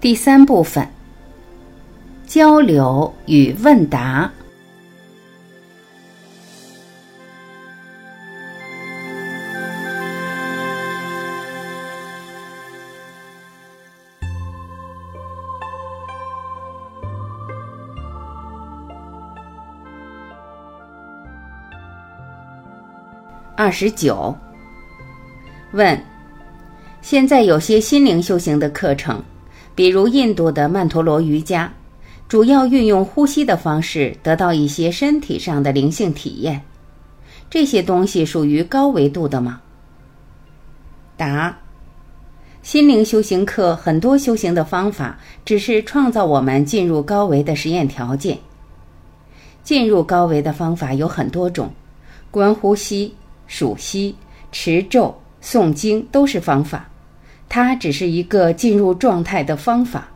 第三部分：交流与问答。二十九。问：现在有些心灵修行的课程。比如印度的曼陀罗瑜伽，主要运用呼吸的方式得到一些身体上的灵性体验。这些东西属于高维度的吗？答：心灵修行课很多修行的方法只是创造我们进入高维的实验条件。进入高维的方法有很多种，观呼吸、数息、持咒、诵经都是方法。它只是一个进入状态的方法，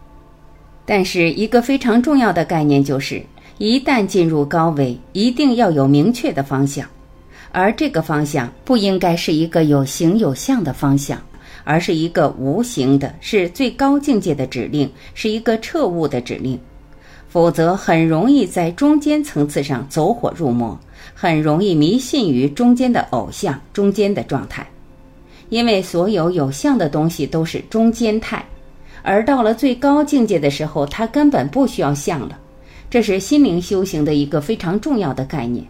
但是一个非常重要的概念就是，一旦进入高维，一定要有明确的方向，而这个方向不应该是一个有形有相的方向，而是一个无形的，是最高境界的指令，是一个彻悟的指令，否则很容易在中间层次上走火入魔，很容易迷信于中间的偶像、中间的状态。因为所有有相的东西都是中间态，而到了最高境界的时候，它根本不需要相了。这是心灵修行的一个非常重要的概念。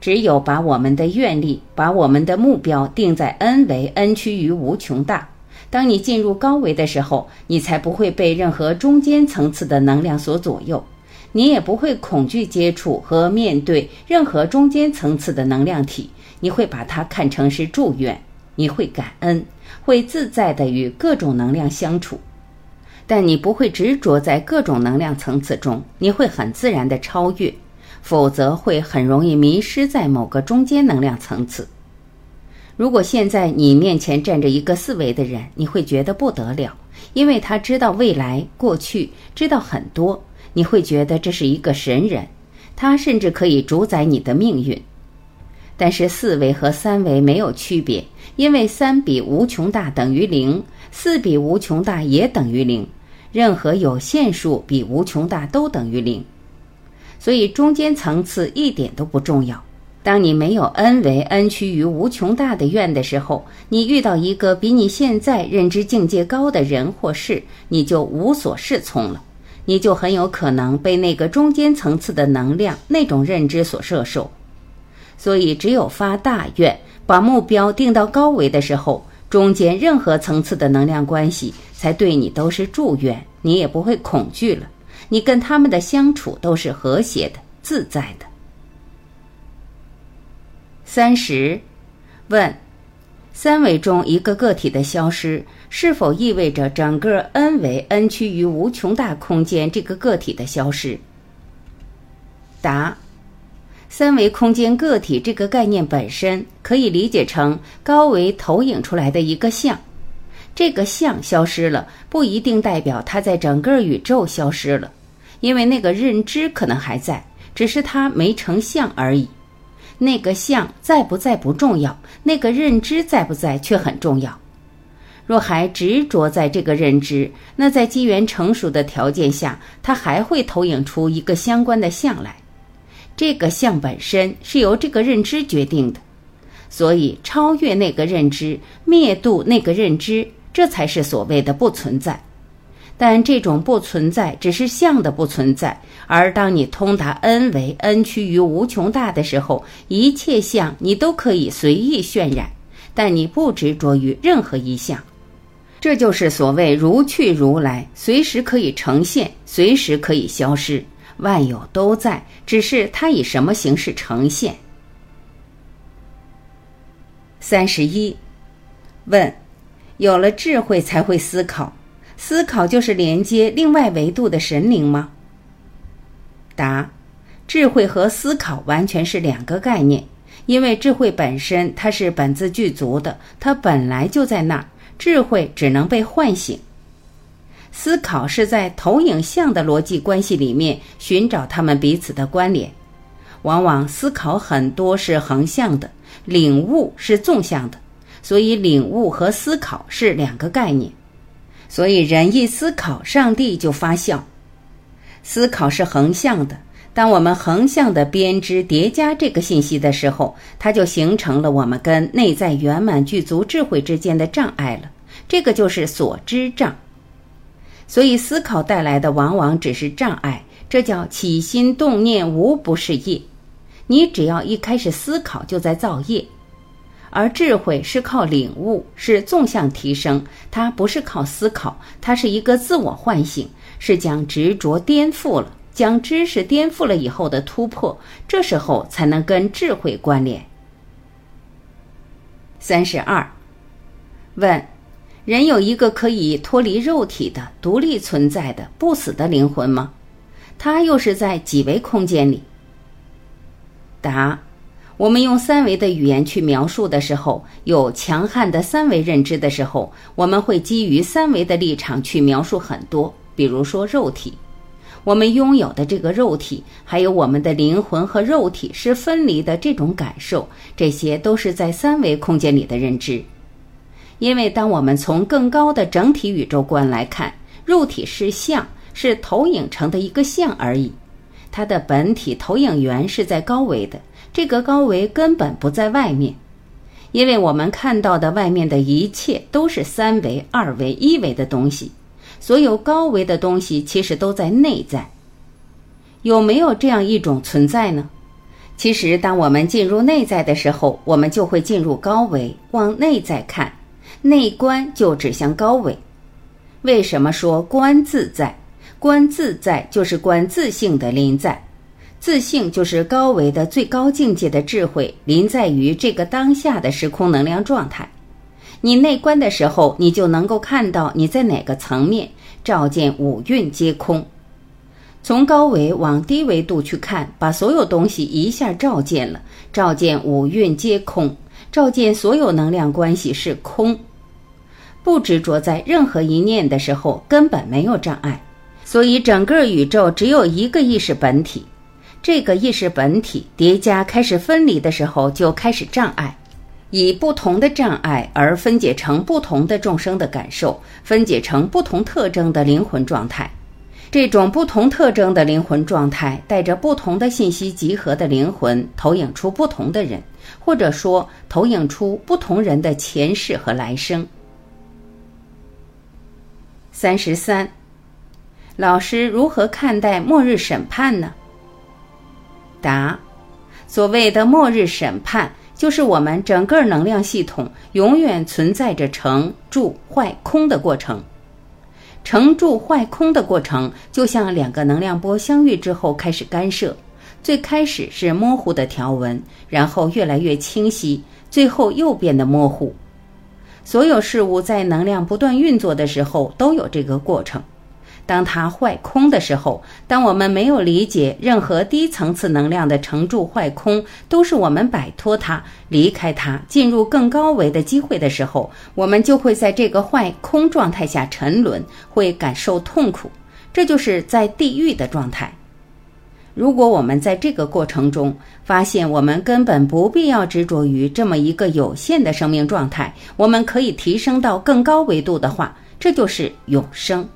只有把我们的愿力、把我们的目标定在 n 为 n 趋于无穷大。当你进入高维的时候，你才不会被任何中间层次的能量所左右，你也不会恐惧接触和面对任何中间层次的能量体，你会把它看成是祝愿。你会感恩，会自在的与各种能量相处，但你不会执着在各种能量层次中，你会很自然的超越，否则会很容易迷失在某个中间能量层次。如果现在你面前站着一个四维的人，你会觉得不得了，因为他知道未来、过去，知道很多，你会觉得这是一个神人，他甚至可以主宰你的命运。但是四维和三维没有区别，因为三比无穷大等于零，四比无穷大也等于零，任何有限数比无穷大都等于零，所以中间层次一点都不重要。当你没有 n 为 n 趋于无穷大的愿的时候，你遇到一个比你现在认知境界高的人或事，你就无所适从了，你就很有可能被那个中间层次的能量那种认知所摄受。所以，只有发大愿，把目标定到高维的时候，中间任何层次的能量关系才对你都是祝愿，你也不会恐惧了。你跟他们的相处都是和谐的、自在的。三十，问：三维中一个个体的消失，是否意味着整个 n 维 n 趋于无穷大空间这个个体的消失？答。三维空间个体这个概念本身可以理解成高维投影出来的一个像，这个像消失了，不一定代表它在整个宇宙消失了，因为那个认知可能还在，只是它没成像而已。那个像在不在不重要，那个认知在不在却很重要。若还执着在这个认知，那在机缘成熟的条件下，它还会投影出一个相关的像来。这个相本身是由这个认知决定的，所以超越那个认知，灭度那个认知，这才是所谓的不存在。但这种不存在只是相的不存在，而当你通达 n 为 n 趋于无穷大的时候，一切相你都可以随意渲染，但你不执着于任何一项。这就是所谓如去如来，随时可以呈现，随时可以消失。万有都在，只是它以什么形式呈现？三十一，问：有了智慧才会思考，思考就是连接另外维度的神灵吗？答：智慧和思考完全是两个概念，因为智慧本身它是本自具足的，它本来就在那儿，智慧只能被唤醒。思考是在投影像的逻辑关系里面寻找他们彼此的关联，往往思考很多是横向的，领悟是纵向的，所以领悟和思考是两个概念。所以人一思考，上帝就发笑。思考是横向的，当我们横向的编织叠加这个信息的时候，它就形成了我们跟内在圆满具足智慧之间的障碍了。这个就是所知障。所以思考带来的往往只是障碍，这叫起心动念无不是业。你只要一开始思考，就在造业。而智慧是靠领悟，是纵向提升，它不是靠思考，它是一个自我唤醒，是将执着颠覆了，将知识颠覆了以后的突破，这时候才能跟智慧关联。三十二，问：人有一个可以脱离肉体的、独立存在的、不死的灵魂吗？它又是在几维空间里？答。我们用三维的语言去描述的时候，有强悍的三维认知的时候，我们会基于三维的立场去描述很多。比如说肉体，我们拥有的这个肉体，还有我们的灵魂和肉体是分离的这种感受，这些都是在三维空间里的认知。因为当我们从更高的整体宇宙观来看，肉体是像，是投影成的一个像而已，它的本体投影源是在高维的。这个高维根本不在外面，因为我们看到的外面的一切都是三维、二维、一维的东西，所有高维的东西其实都在内在。有没有这样一种存在呢？其实，当我们进入内在的时候，我们就会进入高维，往内在看，内观就指向高维。为什么说观自在？观自在就是观自性的临在。自性就是高维的最高境界的智慧，临在于这个当下的时空能量状态。你内观的时候，你就能够看到你在哪个层面，照见五蕴皆空。从高维往低维度去看，把所有东西一下照见了，照见五蕴皆空，照见所有能量关系是空。不执着在任何一念的时候，根本没有障碍。所以整个宇宙只有一个意识本体。这个意识本体叠加开始分离的时候，就开始障碍，以不同的障碍而分解成不同的众生的感受，分解成不同特征的灵魂状态。这种不同特征的灵魂状态，带着不同的信息集合的灵魂，投影出不同的人，或者说投影出不同人的前世和来生。三十三，老师如何看待末日审判呢？答：所谓的末日审判，就是我们整个能量系统永远存在着成住坏空的过程。成住坏空的过程，就像两个能量波相遇之后开始干涉，最开始是模糊的条纹，然后越来越清晰，最后又变得模糊。所有事物在能量不断运作的时候，都有这个过程。当它坏空的时候，当我们没有理解任何低层次能量的成住坏空都是我们摆脱它、离开它、进入更高维的机会的时候，我们就会在这个坏空状态下沉沦，会感受痛苦。这就是在地狱的状态。如果我们在这个过程中发现我们根本不必要执着于这么一个有限的生命状态，我们可以提升到更高维度的话，这就是永生。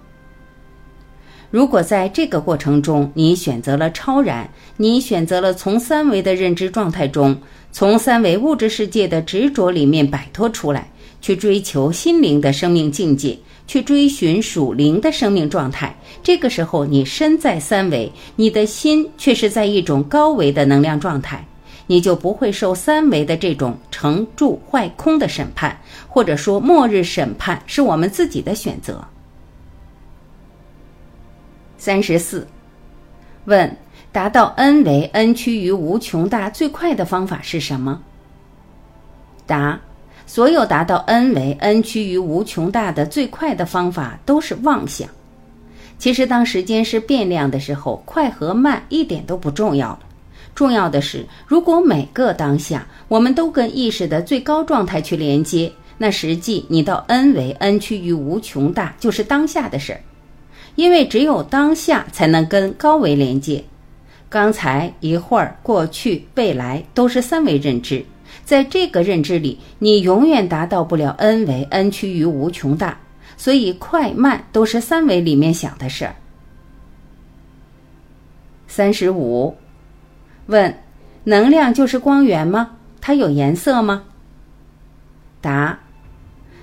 如果在这个过程中，你选择了超然，你选择了从三维的认知状态中，从三维物质世界的执着里面摆脱出来，去追求心灵的生命境界，去追寻属灵的生命状态，这个时候你身在三维，你的心却是在一种高维的能量状态，你就不会受三维的这种成住坏空的审判，或者说末日审判是我们自己的选择。三十四，问：达到 n 维 n 趋于无穷大最快的方法是什么？答：所有达到 n 为 n 趋于无穷大的最快的方法都是妄想。其实，当时间是变量的时候，快和慢一点都不重要了。重要的是，如果每个当下我们都跟意识的最高状态去连接，那实际你到 n 为 n 趋于无穷大就是当下的事儿。因为只有当下才能跟高维连接，刚才一会儿、过去、未来都是三维认知，在这个认知里，你永远达到不了 n 为 n 趋于无穷大。所以快慢都是三维里面想的事儿。三十五，问：能量就是光源吗？它有颜色吗？答：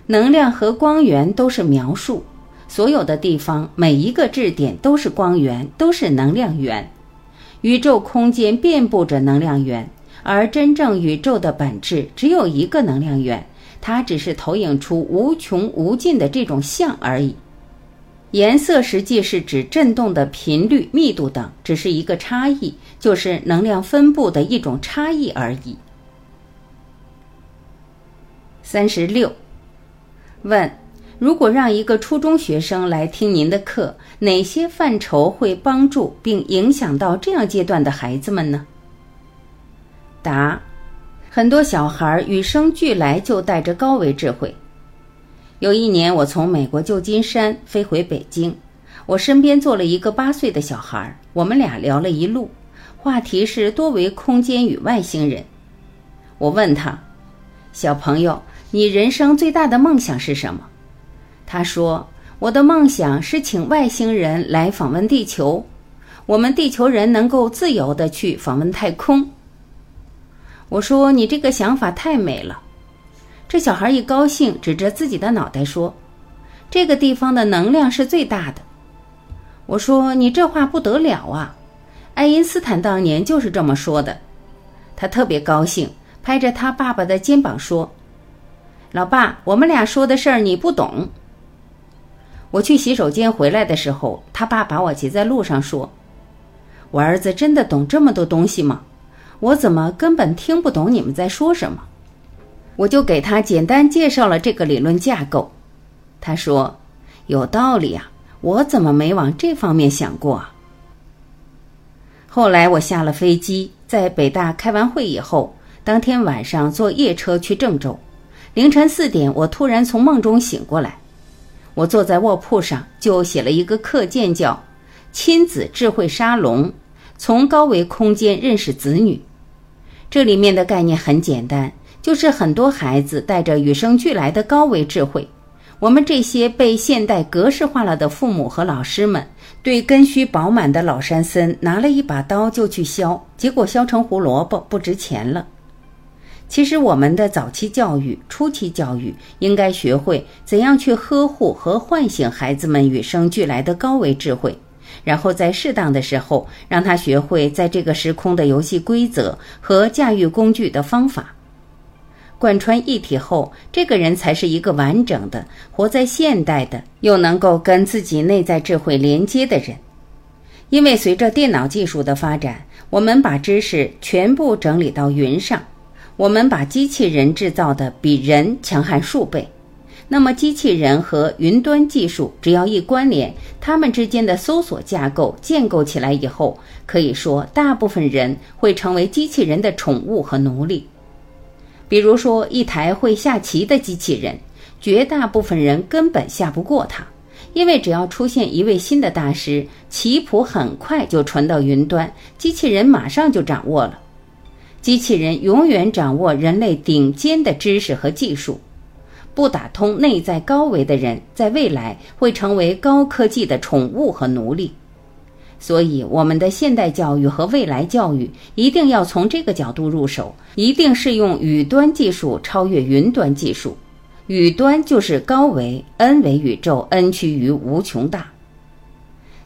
能量和光源都是描述，所有的地方每一个质点都是光源，都是能量源。宇宙空间遍布着能量源，而真正宇宙的本质只有一个能量源。它只是投影出无穷无尽的这种像而已。颜色实际是指振动的频率、密度等，只是一个差异，就是能量分布的一种差异而已。三十六，问：如果让一个初中学生来听您的课，哪些范畴会帮助并影响到这样阶段的孩子们呢？答。很多小孩与生俱来就带着高维智慧。有一年，我从美国旧金山飞回北京，我身边坐了一个八岁的小孩，我们俩聊了一路，话题是多维空间与外星人。我问他：“小朋友，你人生最大的梦想是什么？”他说：“我的梦想是请外星人来访问地球，我们地球人能够自由的去访问太空。”我说：“你这个想法太美了。”这小孩一高兴，指着自己的脑袋说：“这个地方的能量是最大的。”我说：“你这话不得了啊！爱因斯坦当年就是这么说的。”他特别高兴，拍着他爸爸的肩膀说：“老爸，我们俩说的事儿你不懂。”我去洗手间回来的时候，他爸把我截在路上说：“我儿子真的懂这么多东西吗？”我怎么根本听不懂你们在说什么？我就给他简单介绍了这个理论架构。他说：“有道理啊，我怎么没往这方面想过啊？”后来我下了飞机，在北大开完会以后，当天晚上坐夜车去郑州。凌晨四点，我突然从梦中醒过来，我坐在卧铺上就写了一个课件，叫《亲子智慧沙龙：从高维空间认识子女》。这里面的概念很简单，就是很多孩子带着与生俱来的高维智慧。我们这些被现代格式化了的父母和老师们，对根须饱满的老山参拿了一把刀就去削，结果削成胡萝卜，不值钱了。其实，我们的早期教育、初期教育应该学会怎样去呵护和唤醒孩子们与生俱来的高维智慧。然后在适当的时候，让他学会在这个时空的游戏规则和驾驭工具的方法，贯穿一体后，这个人才是一个完整的、活在现代的，又能够跟自己内在智慧连接的人。因为随着电脑技术的发展，我们把知识全部整理到云上，我们把机器人制造的比人强悍数倍。那么，机器人和云端技术只要一关联，它们之间的搜索架构建构起来以后，可以说大部分人会成为机器人的宠物和奴隶。比如说，一台会下棋的机器人，绝大部分人根本下不过它，因为只要出现一位新的大师，棋谱很快就传到云端，机器人马上就掌握了。机器人永远掌握人类顶尖的知识和技术。不打通内在高维的人，在未来会成为高科技的宠物和奴隶。所以，我们的现代教育和未来教育一定要从这个角度入手，一定是用语端技术超越云端技术。语端就是高维，n 为宇宙，n 趋于无穷大。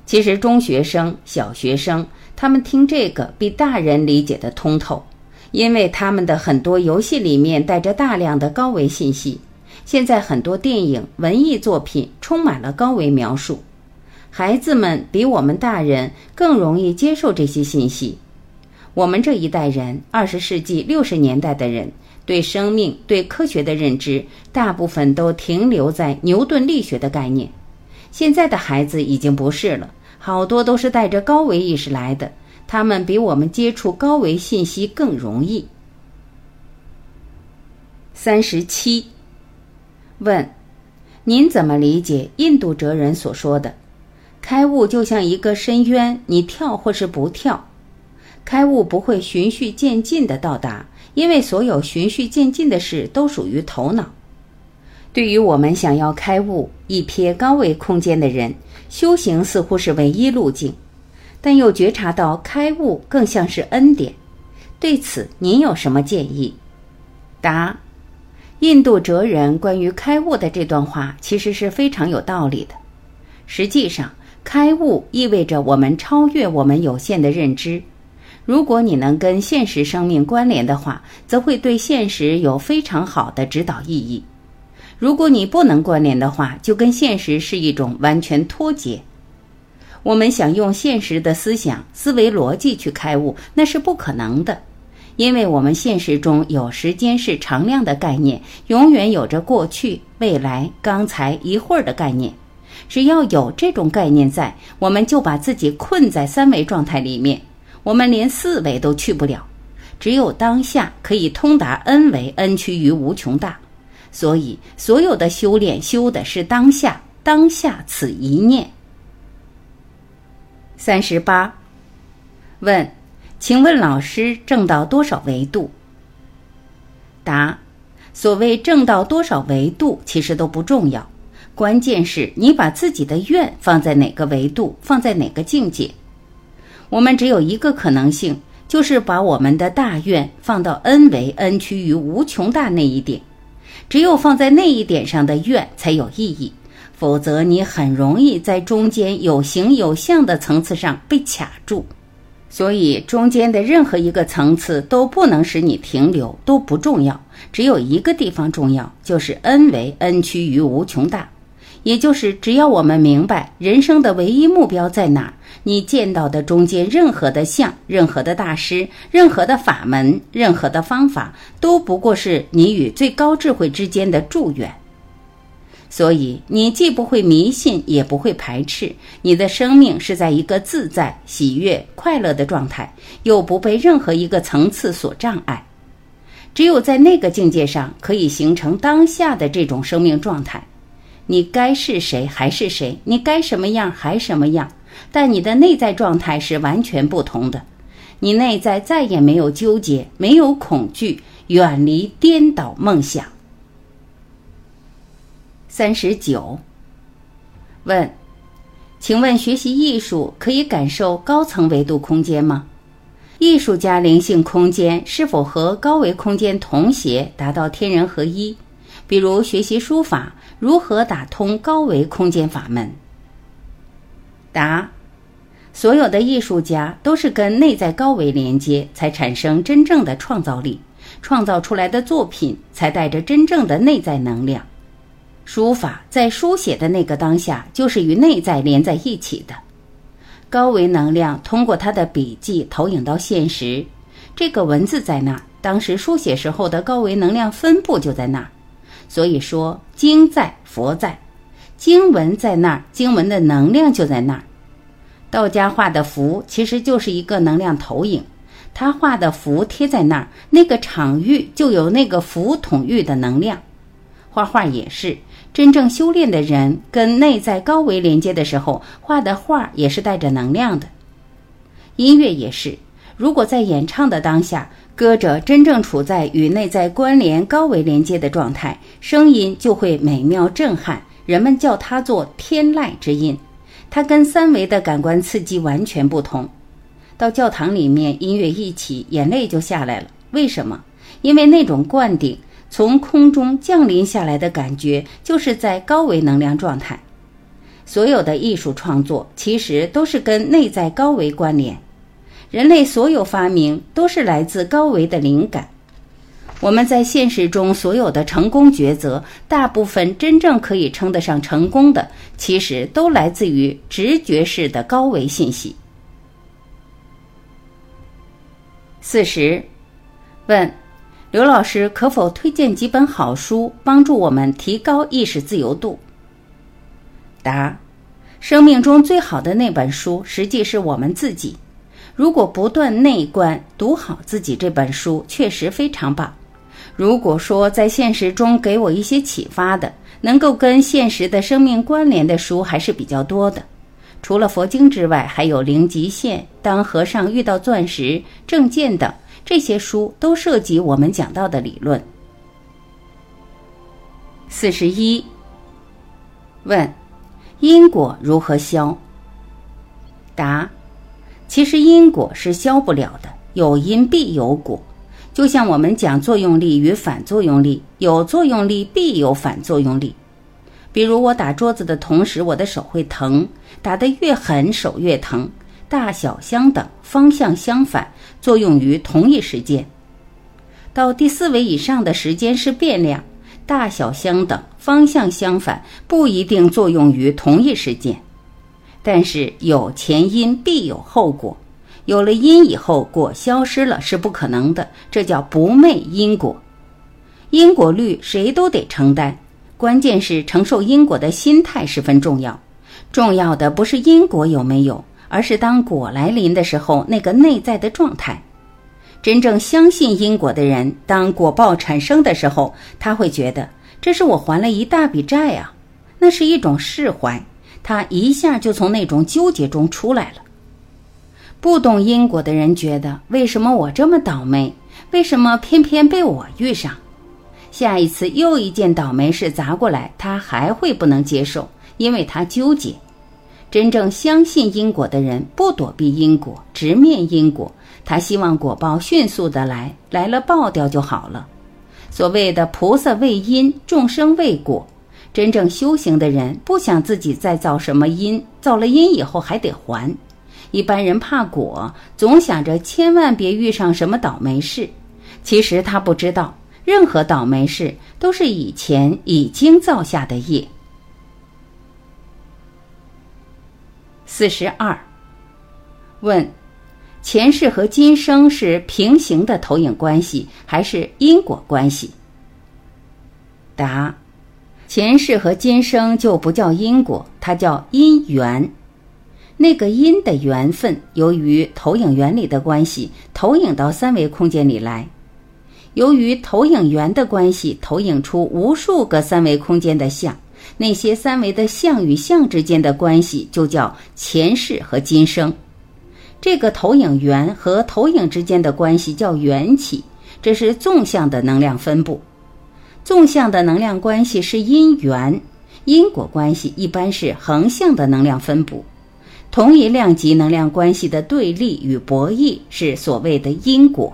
其实，中学生、小学生他们听这个比大人理解的通透，因为他们的很多游戏里面带着大量的高维信息。现在很多电影、文艺作品充满了高维描述，孩子们比我们大人更容易接受这些信息。我们这一代人，二十世纪六十年代的人，对生命、对科学的认知，大部分都停留在牛顿力学的概念。现在的孩子已经不是了，好多都是带着高维意识来的，他们比我们接触高维信息更容易。三十七。问：您怎么理解印度哲人所说的“开悟就像一个深渊，你跳或是不跳？开悟不会循序渐进的到达，因为所有循序渐进的事都属于头脑。对于我们想要开悟、一瞥高维空间的人，修行似乎是唯一路径，但又觉察到开悟更像是恩典。对此，您有什么建议？答：印度哲人关于开悟的这段话其实是非常有道理的。实际上，开悟意味着我们超越我们有限的认知。如果你能跟现实生命关联的话，则会对现实有非常好的指导意义。如果你不能关联的话，就跟现实是一种完全脱节。我们想用现实的思想、思维逻辑去开悟，那是不可能的，因为我们现实中有时间是常量的概念，永远有着过去、未来、刚才、一会儿的概念。只要有这种概念在，我们就把自己困在三维状态里面，我们连四维都去不了。只有当下可以通达 n 维，n 趋于无穷大。所以，所有的修炼修的是当下，当下此一念。三十八，问，请问老师正到多少维度？答，所谓正到多少维度，其实都不重要，关键是你把自己的愿放在哪个维度，放在哪个境界。我们只有一个可能性，就是把我们的大愿放到 n 维 n 趋于无穷大那一点。只有放在那一点上的愿才有意义，否则你很容易在中间有形有相的层次上被卡住。所以中间的任何一个层次都不能使你停留，都不重要。只有一个地方重要，就是 n 为 n 趋于无穷大，也就是只要我们明白人生的唯一目标在哪儿。你见到的中间任何的相、任何的大师、任何的法门、任何的方法，都不过是你与最高智慧之间的祝愿。所以，你既不会迷信，也不会排斥。你的生命是在一个自在、喜悦、快乐的状态，又不被任何一个层次所障碍。只有在那个境界上，可以形成当下的这种生命状态。你该是谁还是谁，你该什么样还什么样。但你的内在状态是完全不同的，你内在再也没有纠结，没有恐惧，远离颠倒梦想。三十九。问，请问学习艺术可以感受高层维度空间吗？艺术家灵性空间是否和高维空间同谐，达到天人合一？比如学习书法，如何打通高维空间法门？答：所有的艺术家都是跟内在高维连接，才产生真正的创造力，创造出来的作品才带着真正的内在能量。书法在书写的那个当下，就是与内在连在一起的。高维能量通过他的笔记投影到现实，这个文字在那儿，当时书写时候的高维能量分布就在那儿。所以说，经在佛在。经文在那儿，经文的能量就在那儿。道家画的符其实就是一个能量投影，他画的符贴在那儿，那个场域就有那个符统域的能量。画画也是，真正修炼的人跟内在高维连接的时候，画的画也是带着能量的。音乐也是，如果在演唱的当下，歌者真正处在与内在关联高维连接的状态，声音就会美妙震撼。人们叫它做天籁之音，它跟三维的感官刺激完全不同。到教堂里面，音乐一起，眼泪就下来了。为什么？因为那种灌顶从空中降临下来的感觉，就是在高维能量状态。所有的艺术创作其实都是跟内在高维关联。人类所有发明都是来自高维的灵感。我们在现实中所有的成功抉择，大部分真正可以称得上成功的，其实都来自于直觉式的高维信息。四十，问刘老师可否推荐几本好书，帮助我们提高意识自由度？答：生命中最好的那本书，实际是我们自己。如果不断内观，读好自己这本书，确实非常棒。如果说在现实中给我一些启发的，能够跟现实的生命关联的书还是比较多的。除了佛经之外，还有《零极限》《当和尚遇到钻石》《正见》等这些书，都涉及我们讲到的理论。四十一。问：因果如何消？答：其实因果是消不了的，有因必有果。就像我们讲作用力与反作用力，有作用力必有反作用力。比如我打桌子的同时，我的手会疼，打得越狠，手越疼。大小相等，方向相反，作用于同一时间。到第四维以上的时间是变量，大小相等，方向相反，不一定作用于同一时间。但是有前因必有后果。有了因以后，果消失了是不可能的，这叫不昧因果。因果律谁都得承担，关键是承受因果的心态十分重要。重要的不是因果有没有，而是当果来临的时候那个内在的状态。真正相信因果的人，当果报产生的时候，他会觉得这是我还了一大笔债啊，那是一种释怀，他一下就从那种纠结中出来了。不懂因果的人觉得，为什么我这么倒霉？为什么偏偏被我遇上？下一次又一件倒霉事砸过来，他还会不能接受，因为他纠结。真正相信因果的人，不躲避因果，直面因果。他希望果报迅速的来，来了爆掉就好了。所谓的菩萨为因，众生为果。真正修行的人，不想自己再造什么因，造了因以后还得还。一般人怕果，总想着千万别遇上什么倒霉事。其实他不知道，任何倒霉事都是以前已经造下的业。四十二。问：前世和今生是平行的投影关系，还是因果关系？答：前世和今生就不叫因果，它叫因缘。那个因的缘分，由于投影原理的关系，投影到三维空间里来。由于投影源的关系，投影出无数个三维空间的像。那些三维的像与像之间的关系，就叫前世和今生。这个投影源和投影之间的关系叫缘起，这是纵向的能量分布。纵向的能量关系是因缘，因果关系一般是横向的能量分布。同一量级能量关系的对立与博弈是所谓的因果。